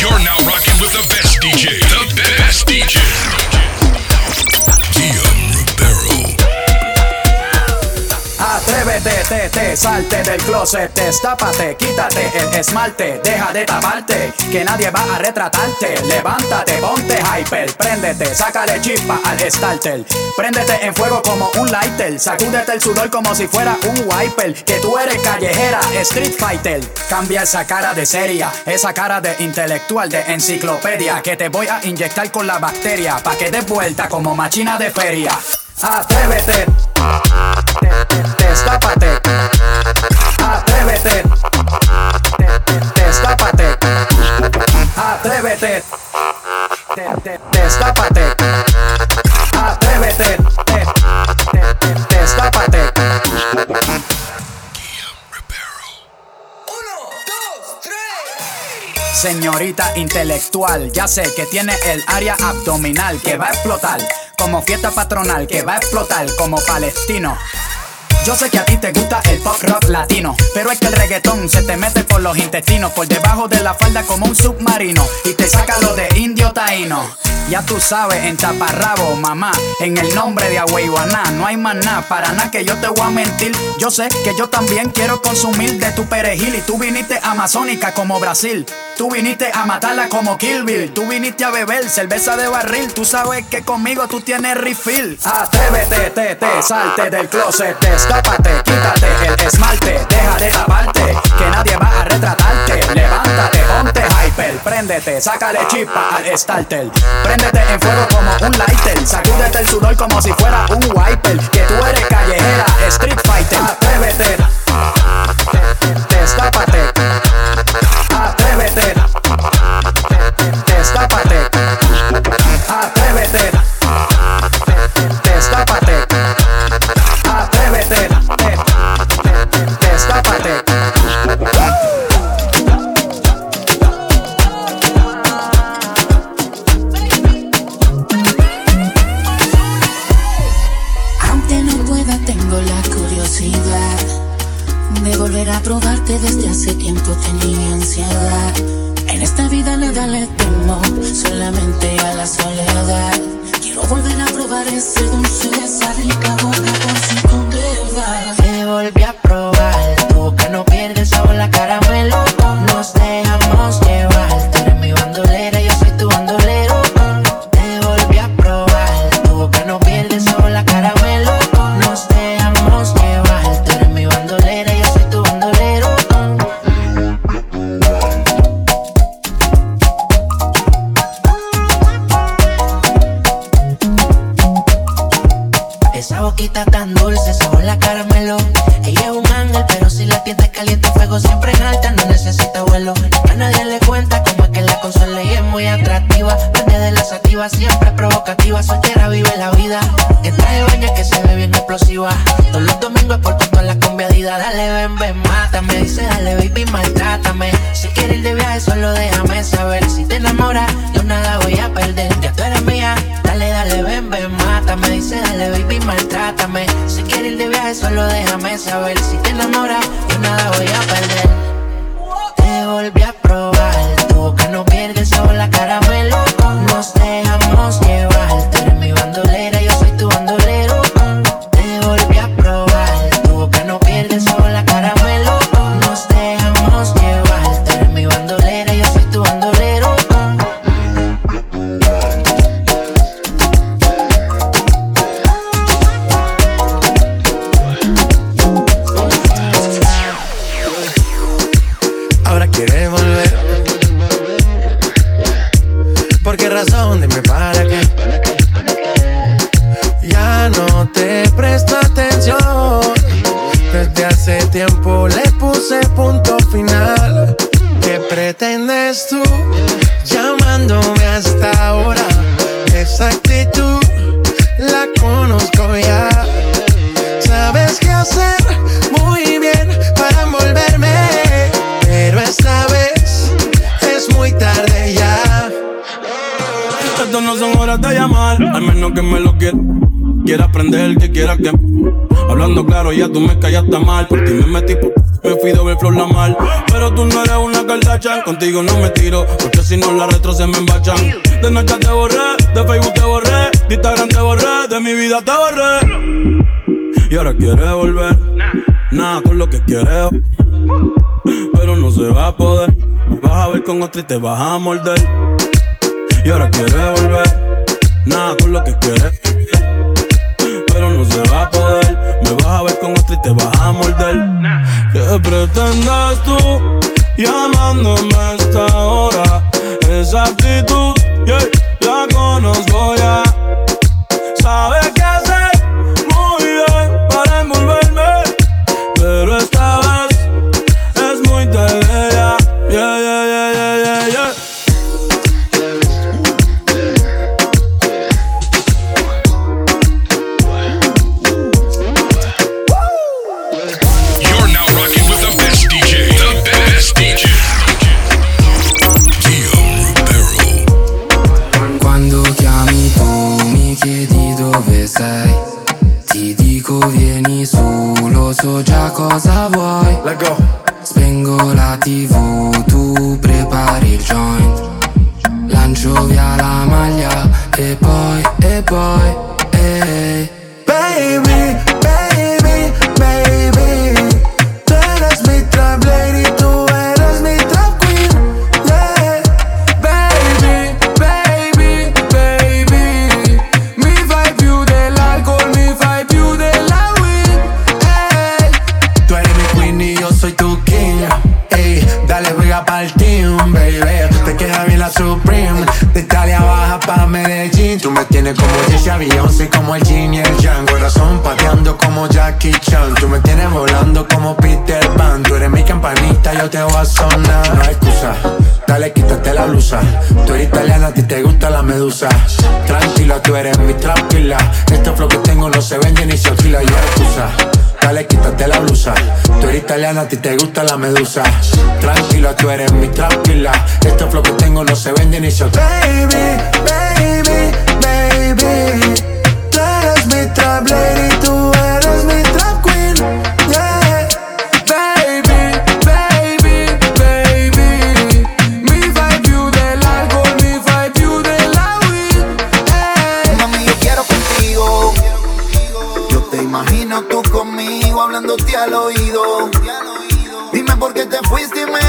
You're now rocking with the best Atrévete, te, te, salte del closet, destápate, quítate el esmalte, deja de taparte, que nadie va a retratarte. Levántate, ponte hyper, préndete, sácale chispa al starter. Préndete en fuego como un lighter, sacúdete el sudor como si fuera un wiper. Que tú eres callejera, street fighter. Cambia esa cara de seria, esa cara de intelectual, de enciclopedia, que te voy a inyectar con la bacteria, pa' que des vuelta como machina de feria. Atrévete. Te- te- Destápate. Atrévete. Te- te- Destápate. Atrévete. Te- te- Destápate. Atrévete. Te- te- te- Destápate. Señorita intelectual, ya sé que tiene el área abdominal que va a explotar, como fiesta patronal que va a explotar como palestino. Yo sé que a ti te gusta el pop rock latino, pero es que el reggaetón se te mete por los intestinos, por debajo de la falda como un submarino, y te saca lo de indio taíno. Ya tú sabes, en taparrabo, mamá, en el nombre de Agüeyuaná, no hay más nada, para nada que yo te voy a mentir. Yo sé que yo también quiero consumir de tu perejil, y tú viniste amazónica como Brasil. Tú viniste a matarla como Kill Bill. Tú viniste a beber cerveza de barril. Tú sabes que conmigo tú tienes refill. Atrévete, te, te, salte del closet. Destápate, quítate el esmalte. Deja de taparte, que nadie va a retratarte. Levántate, ponte hyper. Préndete, sácale chispa al starter. Préndete en fuego como un lighter. Sacúdete el sudor como si fuera un wiper. Que tú eres callejera, street fighter. Atrévete, te- te- destápate. Atrévete, boquita tan dulce, sabor la caramelo. Ella es un ángel, pero si la tienda es caliente, fuego siempre Hablando claro, ya tú me callaste mal. Por ti me metí por me fui doble flor la mal. Pero tú no eres una Kardashian, contigo no me tiro. Porque si no la retro se me embachan. De noche te borré, de Facebook te borré, de Instagram te borré, de mi vida te borré. Y ahora quieres volver, nada con lo que quieres. Pero no se va a poder. Vas a ver con otro y te vas a morder. Y ahora quieres volver, nada con lo que quieres. Me vas a ver con otro y te vas a morder. ¿Qué pretendes tú llamándome a esta hora? Esa actitud, yeah, la conozco ya. Sabes Jesse Beyoncé, como el Jin y el Yang. Corazón pateando como Jackie Chan. Tú me tienes volando como Peter Pan. Tú eres mi campanita, yo te voy a sonar. No hay excusa. Dale, quítate la blusa. Tú eres italiana, a ti te gusta la medusa. Tranquila, tú eres mi tranquila. Este flow que tengo no se vende ni se alquila. Y hay excusa. Dale, quítate la blusa. Tú eres italiana, a ti te gusta la medusa. Tranquila, tú eres mi tranquila. Este flow que tengo no se vende ni se baby, baby. Imagino tú conmigo hablándote al oído. Dime por qué te fuiste me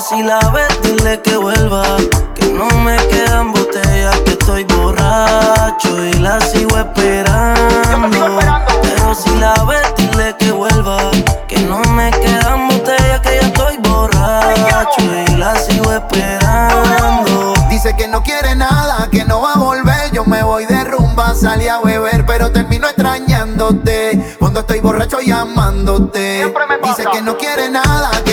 si la ves, dile que vuelva. Que no me quedan botellas, que estoy borracho y la sigo esperando. Pero si la ves, dile que vuelva. Que no me quedan botellas, que ya estoy borracho y la sigo esperando. Dice que no quiere nada, que no va a volver. Yo me voy de rumba, salí a beber, pero termino extrañándote. Cuando estoy borracho llamándote. Dice que no quiere nada, que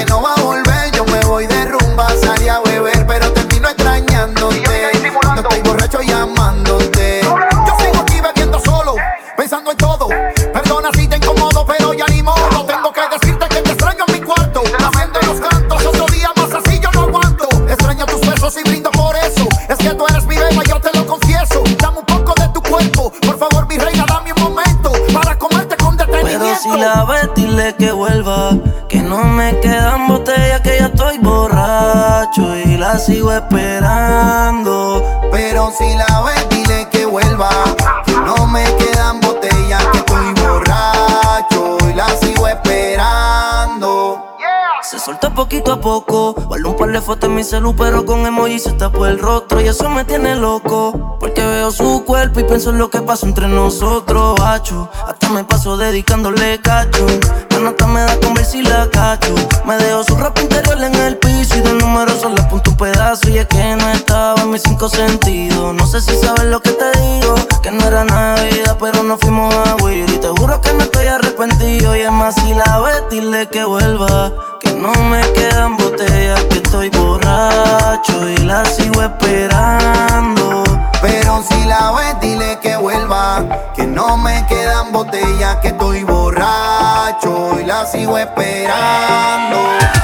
poquito a poco. Guardo un fotos en mi celu, pero con emoji se tapó el rostro. Y eso me tiene loco. Porque veo su cuerpo y pienso en lo que pasó entre nosotros, hacho. Hasta me paso dedicándole cacho. La nota me da con ver si la cacho. Me dejo su ropa interior en el piso y de número solo apunto un pedazo. Y es que no estaba en mis cinco sentidos. No sé si sabes lo que te digo. Que no era Navidad, pero no fuimos a huir. Y te juro que no estoy arrepentido. Y es más, si la ves, dile que vuelva. Que no me quedan botellas, que estoy borracho y la sigo esperando. Pero si la ves, dile que vuelva. Que no me quedan botellas, que estoy borracho y la sigo esperando.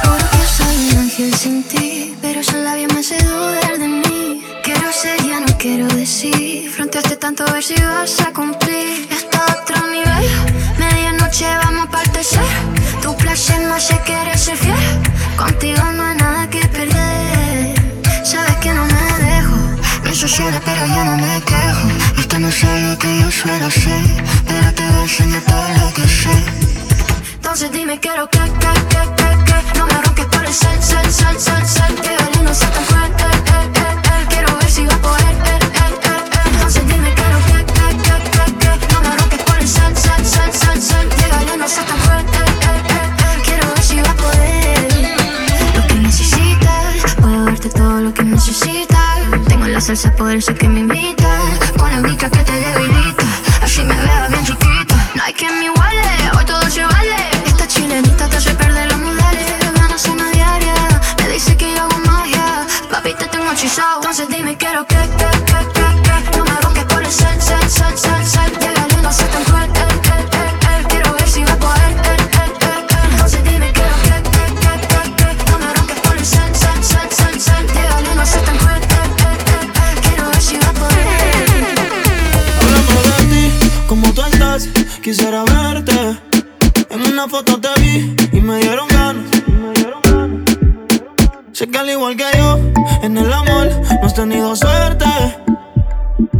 Porque soy un ángel sin ti, pero esos labios me hace dudar de mí. Quiero ser, ya no quiero decir. Fronteaste tanto a ver si vas a cumplir. Está otro nivel, medianoche vamos a partecer. Tu placer no hace querer ser fiel. Contigo no hay Sola pero yo no me quejo. Esto no algo que yo suelo hacer, pero te voy a enseñar todo lo que sé. Entonces dime quiero que, que, que, que, que No me ronques por el sal, sal, sal, sal, sal Que el no sea tan fuerte, eh, eh, eh. Quiero ver si va a poder, eh, eh, eh. Entonces dime quiero que, que, que, que, que No me ronques por el sal, sal, sal, sal, sal Que el no sea tan fuerte, salsa poder ser que me invita. Con la mica que te debilita Así me veo bien chiquita. No hay quien me iguale Hoy todo se vale. Esta chilenita te hace perder los modales. Ganas una diaria Me dice que yo hago magia. Papi te tengo hechizado Entonces dime quiero que, que,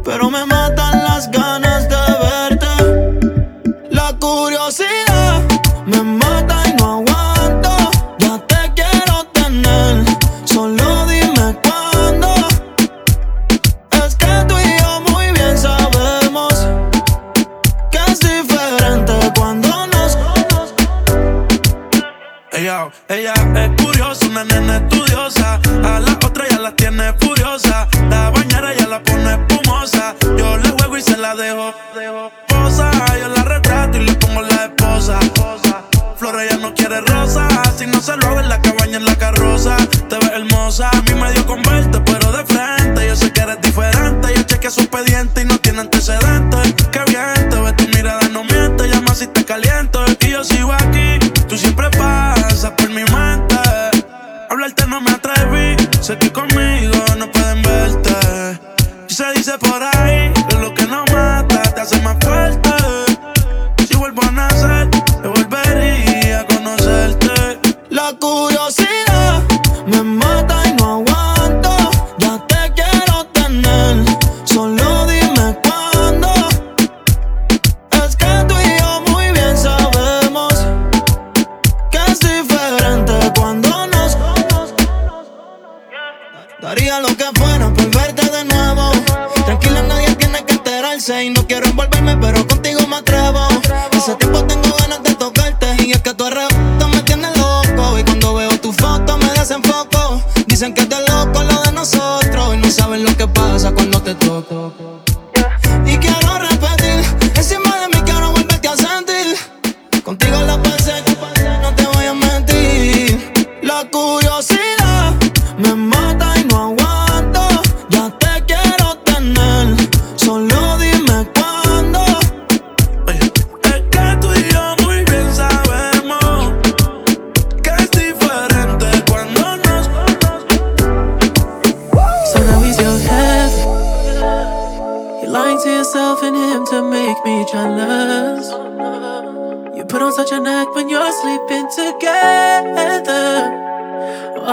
Pero me matan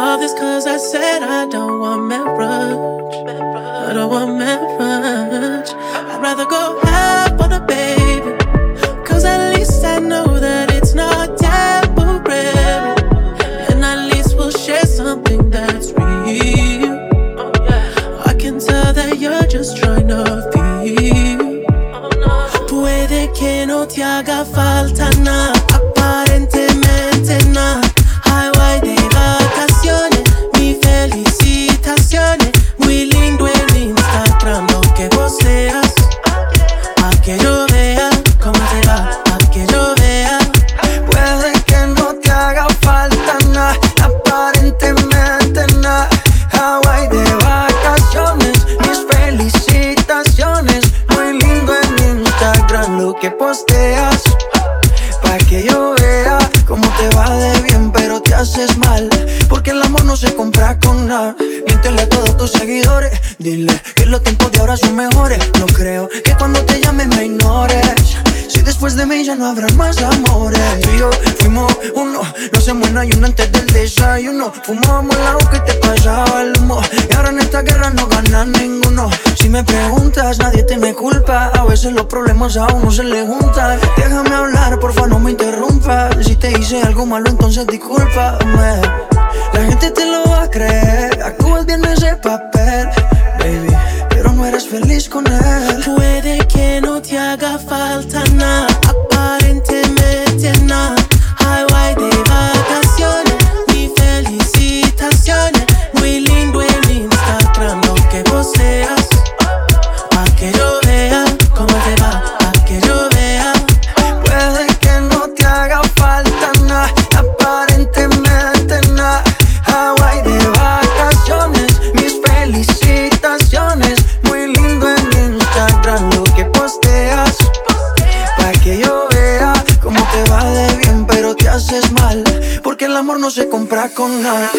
All this cause I said I don't want marriage. I don't want marriage. I'd rather go half on a baby. Cause at least I know that it's not temporary. And at least we'll share something that's real. I can tell that you're just trying to feel. Puede que no te haga falta nada, desayuno. No hacemos un ayuno antes del desayuno. Fumábamos la que te pasaba el humo. Y ahora en esta guerra no gana ninguno. Si me preguntas, nadie te me culpa. A veces los problemas a uno se le juntan. Déjame hablar, porfa, no me interrumpas. Si te hice algo malo, entonces discúlpame. La gente te lo va a creer. Actúas bien ese papel, baby. Pero no eres feliz con él. Puede que no te haga falta nada. Aparentemente nada siembra con la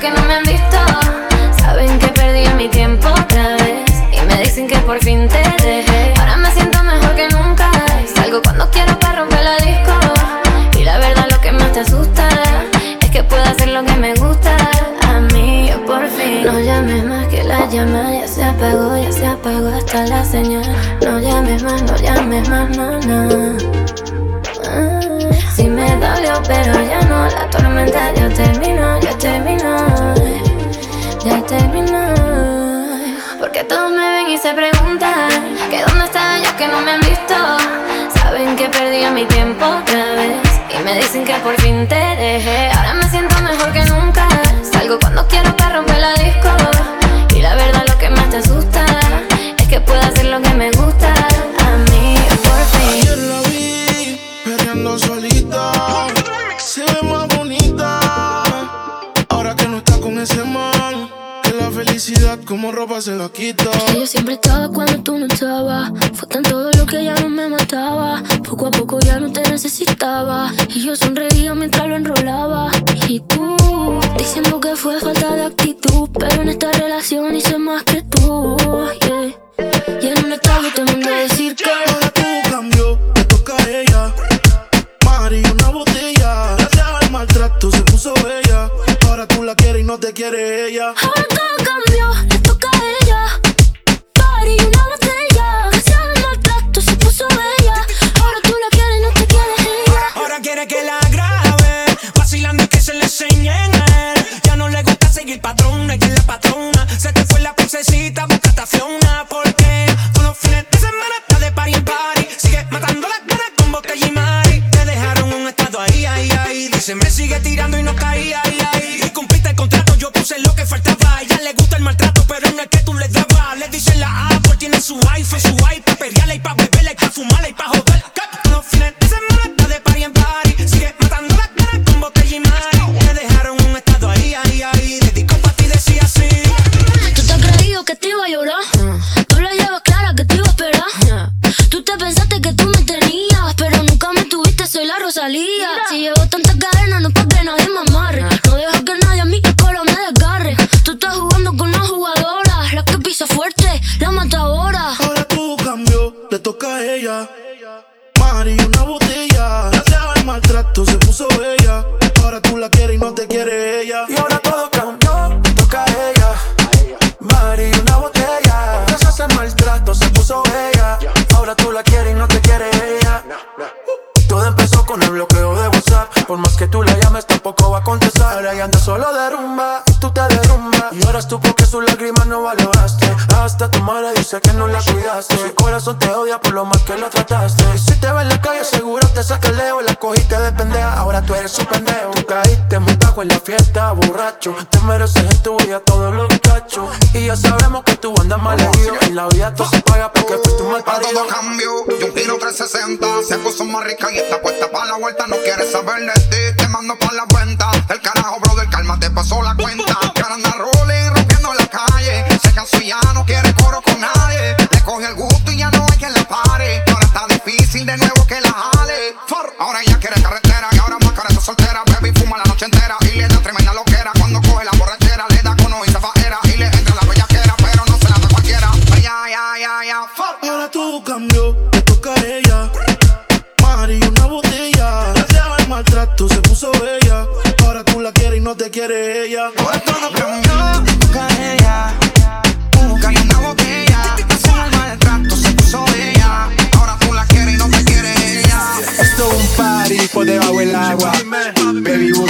que no me han visto. Saben que perdí mi tiempo otra vez y me dicen que por fin te dejé. Ahora me siento mejor que nunca. Salgo cuando quiero para romper la disco. Y la verdad lo que más te asusta es que puedo hacer lo que me gusta. A mí yo por fin no llames más que la llama ya se apagó, ya se apagó hasta la señal. No llames más, no llames más, no, no. Me dolió, pero ya no. La tormenta ya terminó, ya terminó. Ya terminó. Porque todos me ven y se preguntan que dónde estaba yo que no me han visto. Saben que perdí mi tiempo otra vez y me dicen que por fin te dejé. Ahora me siento mejor que nunca. Salgo cuando quiero para romper la disco. Y la verdad lo que más te asusta es que puedo hacer lo que me gusta. Como ropa se la quita. Que yo siempre estaba cuando tú no estabas. Fue tan todo lo que ya no me mataba. Poco a poco ya no te necesitaba. Y yo sonreía mientras lo enrolaba. Y tú, diciendo que fue falta de actitud. Pero en esta relación hice más que tú. yeah. Y en un estado te mandé decir que. Ahora todo cambió, te toca a ella. Mari, una botella. Gracias al maltrato se puso bella. Ahora tú la quieres y no te quiere ella. Ahora Si llevo tantas cadenas, no es pa' que nadie me amarre. No dejo que nadie a mi escuela me desgarre. Tú estás jugando con una jugadora, la que pisa fuerte, la matadora. Ahora todo cambió, le toca a ella. Mari, una botella. Gracias al maltrato se puso bella. Ahora tú la quieres y no te quiere ella. Corazón te odia por lo mal que la trataste. Y si te ve en la calle, seguro te saca el leo. La cogiste de pendeja, ahora tú eres su pendejo. Tú caíste muy bajo en la fiesta, borracho. Te mereces en tu vida todos los cachos. Y ya sabemos que tú andas mal herido. En la vida todo se paga porque fuiste un mal parido. todo cambio y un giro 360 Se puso más rica y está puesta para la vuelta No quieres saber de ti, te mando para la cuenta El carajo, brother, calma, te pasó la cuenta Cara anda rolling, rompiendo la calle Se cansó y ya no quiere difícil de nuevo que la jale For- Ahora ella quiere carretera y ahora más cara está soltera Baby fuma la noche entera y le da tremenda loquera Cuando coge la borrachera le da cono y se faera Y le entra la bellaquera pero no se la da cualquiera ay, ay, ay, ay, for- Ahora todo cambió, le toca a ella. Mari, una botella. Gracias al maltrato se puso bella. Ahora tú la quieres y no te quiere ella. Ahora todo cambió,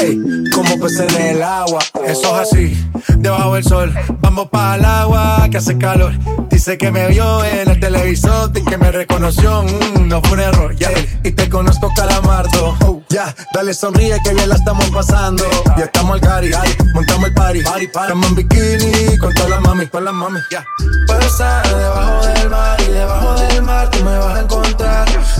Ey, como peces en el agua. Eso es así, debajo del sol. Vamos para el agua que hace calor. Dice que me vio en el televisor y que me reconoció. Mm, no fue un error, ya. Y te conozco, calamardo. Oh, ya, dale sonríe que bien la estamos pasando. Ya estamos al cari, montamos el party. Estamos en bikini con todas las mami, con las mami. Ya. Puedo estar debajo del mar y debajo del mar tú me vas a encontrar.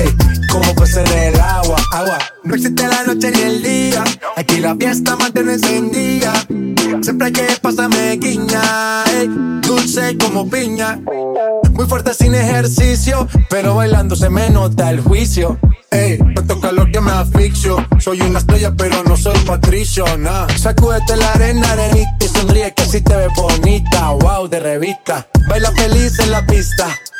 Ey, como en el agua. Agua. No existe la noche ni el día. Aquí la fiesta mantiene encendida. Siempre hay que pasarme guiña. dulce como piña. Muy fuerte sin ejercicio, pero bailando se me nota el juicio. Ey, tanto calor que me asfixio. Soy una estrella, pero no soy patricio, nah. Sacúdete la arena, arenita y sonríe que así te ves bonita. Wow, de revista. Baila feliz en la pista.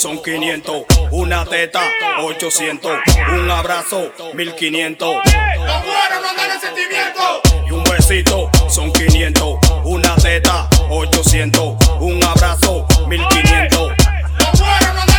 son 500, una teta 800, un abrazo 1500. Los buenos no dan el sentimiento. Y un besito son 500, una teta 800, un abrazo 1500. Los buenos no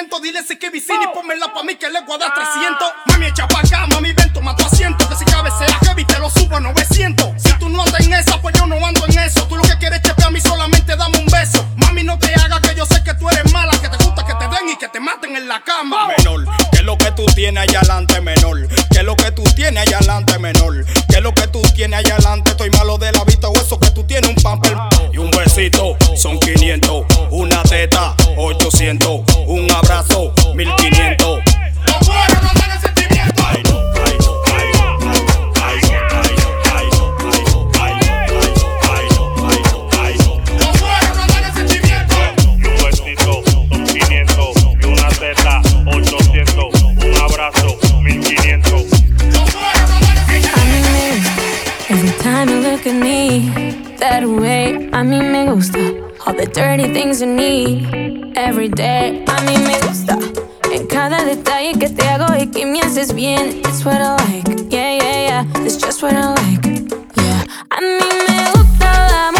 sentimiento. Dile si que vicini, pónmela pa' mí que le voy a dar 300. Mami, echa pa' acá, mami, ven, toma tu asiento. Que si cabecea heavy, te lo subo a 900. Si tú no andas en esa, pues yo no ando en eso. Tú lo que quieres chepe a mí, solamente dame un beso. Mami, no te hagas que yo sé que tú eres mala, y que te maten en la cama. menor. ¿Qué es lo que tú tienes allá adelante, menor? ¿Qué es lo que tú tienes allá adelante, menor? ¿Qué es lo que tú tienes allá adelante? Estoy malo de la vista o eso que tú tienes un pamper. Y un besito, son 500. Una teta, 800. Un abrazo, 1500. A mí me gusta. All the dirty things you need, every day, a mí me gusta. En cada detalle que te hago y que me haces bien, it's what I like. Yeah, yeah, yeah, it's just what I like. Yeah, a mí me gusta las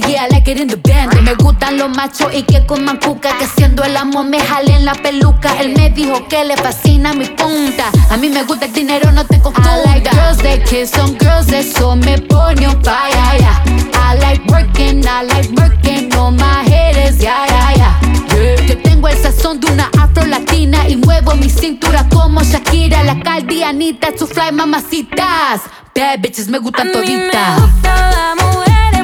se yeah, I like it in the band. Me gustan los machos y que coman cuca. Que siendo el amo me jalen la peluca. Él me dijo que le fascina mi punta. A mí me gusta el dinero, no te confunda. I like girls that kiss on girls, eso me pone on fire. yeah. I like working, I like working on my haters, yeah, yeah, yeah. Yeah. Yo tengo el sazón de una afro latina y muevo mi cintura como Shakira, la caldianita, su fly mamacitas. Bad bitches me gustan toditas. A mí me gusta when they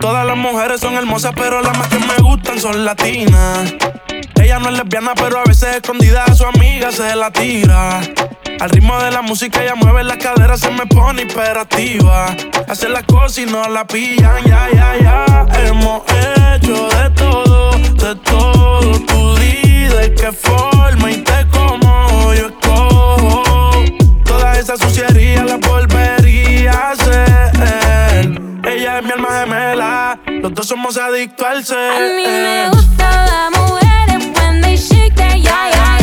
Todas las mujeres son hermosas, pero las más que me gustan son latinas. Ella no es lesbiana, pero a veces escondida a su amiga se la tira. Al ritmo de la música ella mueve las caderas, se me pone hiperactiva. Hace las cosas y no la pillan, ya, ya, ya. Hemos hecho de todo, de todo. Tú di de qué forma y te como yo escojo. Toda esa suciería la volvería a hacer. Ella es mi alma gemela, los dos somos adictos al ser. A mí me gusta las mujeres when they shake that, yeah, yeah,